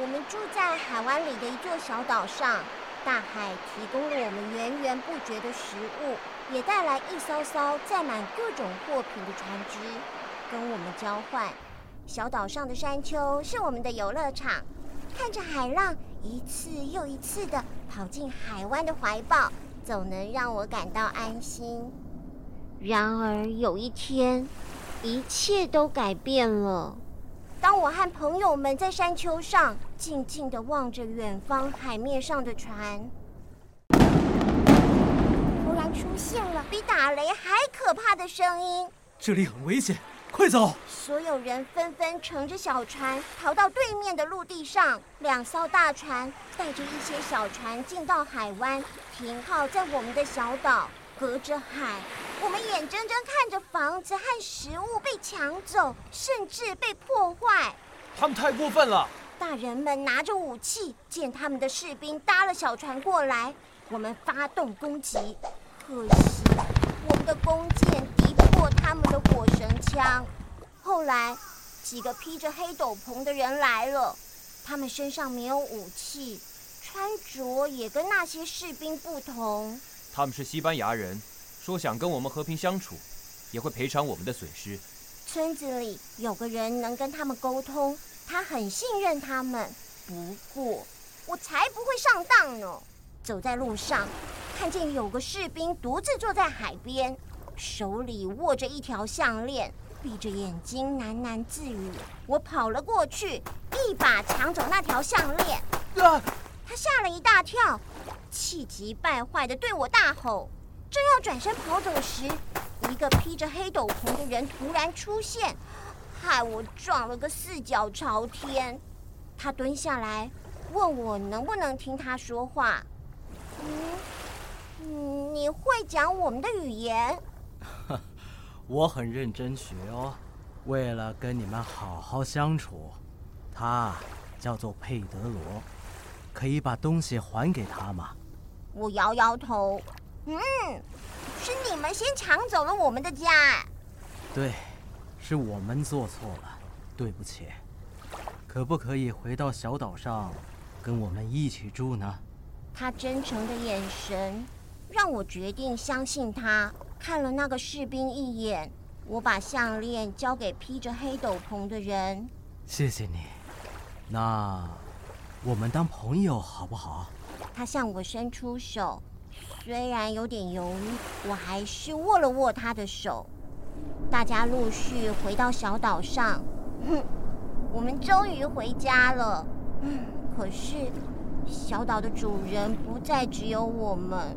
我们住在海湾里的一座小岛上，大海提供了我们源源不绝的食物，也带来一艘艘载满各种货品的船只，跟我们交换。小岛上的山丘是我们的游乐场，看着海浪一次又一次地跑进海湾的怀抱，总能让我感到安心。然而有一天，一切都改变了。当我和朋友们在山丘上静静地望着远方海面上的船，突然出现了比打雷还可怕的声音。这里很危险，快走！所有人纷纷乘着小船逃到对面的陆地上。两艘大船带着一些小船进到海湾，停靠在我们的小岛。隔着海，我们眼睁睁看着房子和食物被抢走，甚至被破坏。他们太过分了！大人们拿着武器，见他们的士兵搭了小船过来，我们发动攻击。可惜，我们的弓箭敌不过他们的火神枪。后来，几个披着黑斗篷的人来了，他们身上没有武器，穿着也跟那些士兵不同。他们是西班牙人，说想跟我们和平相处，也会赔偿我们的损失。村子里有个人能跟他们沟通，他很信任他们。不过我才不会上当呢！走在路上，看见有个士兵独自坐在海边，手里握着一条项链，闭着眼睛喃喃自语。我跑了过去，一把抢走那条项链。啊！他吓了一大跳。气急败坏地对我大吼，正要转身跑走时，一个披着黑斗篷的人突然出现，害我撞了个四脚朝天。他蹲下来问我能不能听他说话。嗯，你会讲我们的语言？我很认真学哦，为了跟你们好好相处。他叫做佩德罗，可以把东西还给他吗？我摇摇头，嗯，是你们先抢走了我们的家。对，是我们做错了，对不起。可不可以回到小岛上，跟我们一起住呢？他真诚的眼神让我决定相信他。看了那个士兵一眼，我把项链交给披着黑斗篷的人。谢谢你。那我们当朋友好不好？他向我伸出手，虽然有点犹豫，我还是握了握他的手。大家陆续回到小岛上，哼，我们终于回家了。嗯，可是小岛的主人不再只有我们，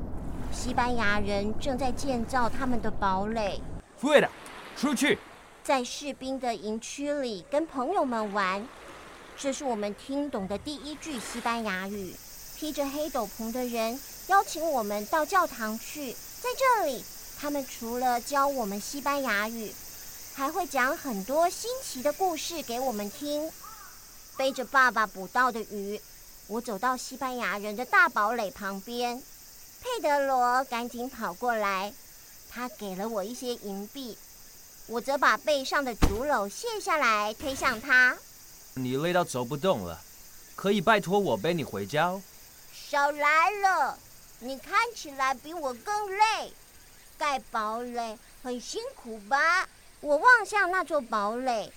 西班牙人正在建造他们的堡垒。对的，出去，在士兵的营区里跟朋友们玩，这是我们听懂的第一句西班牙语。披着黑斗篷的人邀请我们到教堂去，在这里，他们除了教我们西班牙语，还会讲很多新奇的故事给我们听。背着爸爸捕到的鱼，我走到西班牙人的大堡垒旁边，佩德罗赶紧跑过来，他给了我一些银币，我则把背上的竹篓卸下来推向他。你累到走不动了，可以拜托我背你回家哦。少来了，你看起来比我更累。盖堡垒很辛苦吧？我望向那座堡垒，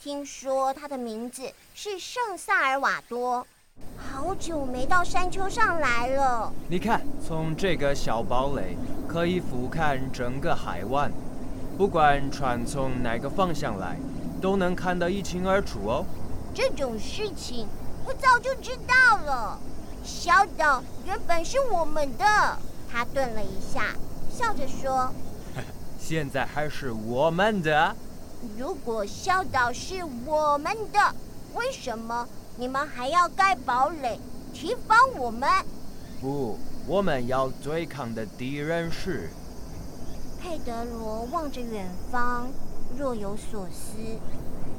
听说它的名字是圣萨尔瓦多。好久没到山丘上来了。你看，从这个小堡垒可以俯瞰整个海湾，不管船从哪个方向来，都能看得一清二楚哦。这种事情我早就知道了。小岛原本是我们的。他顿了一下，笑着说：“ 现在还是我们的。如果小岛是我们的，为什么你们还要盖堡垒提防我们？”不，我们要对抗的敌人是……佩德罗望着远方，若有所思。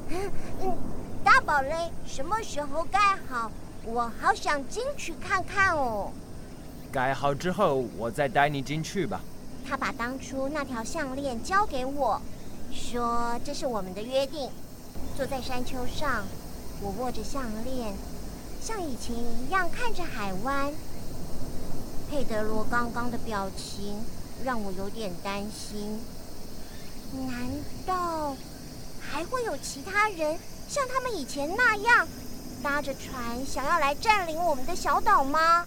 嗯，大堡垒什么时候盖好？我好想进去看看哦。改好之后我再带你进去吧。他把当初那条项链交给我说这是我们的约定坐在山丘上我握着项链像以前一样看着海湾。佩德罗刚刚的表情让我有点担心。难道还会有其他人像他们以前那样搭着船想要来占领我们的小岛吗？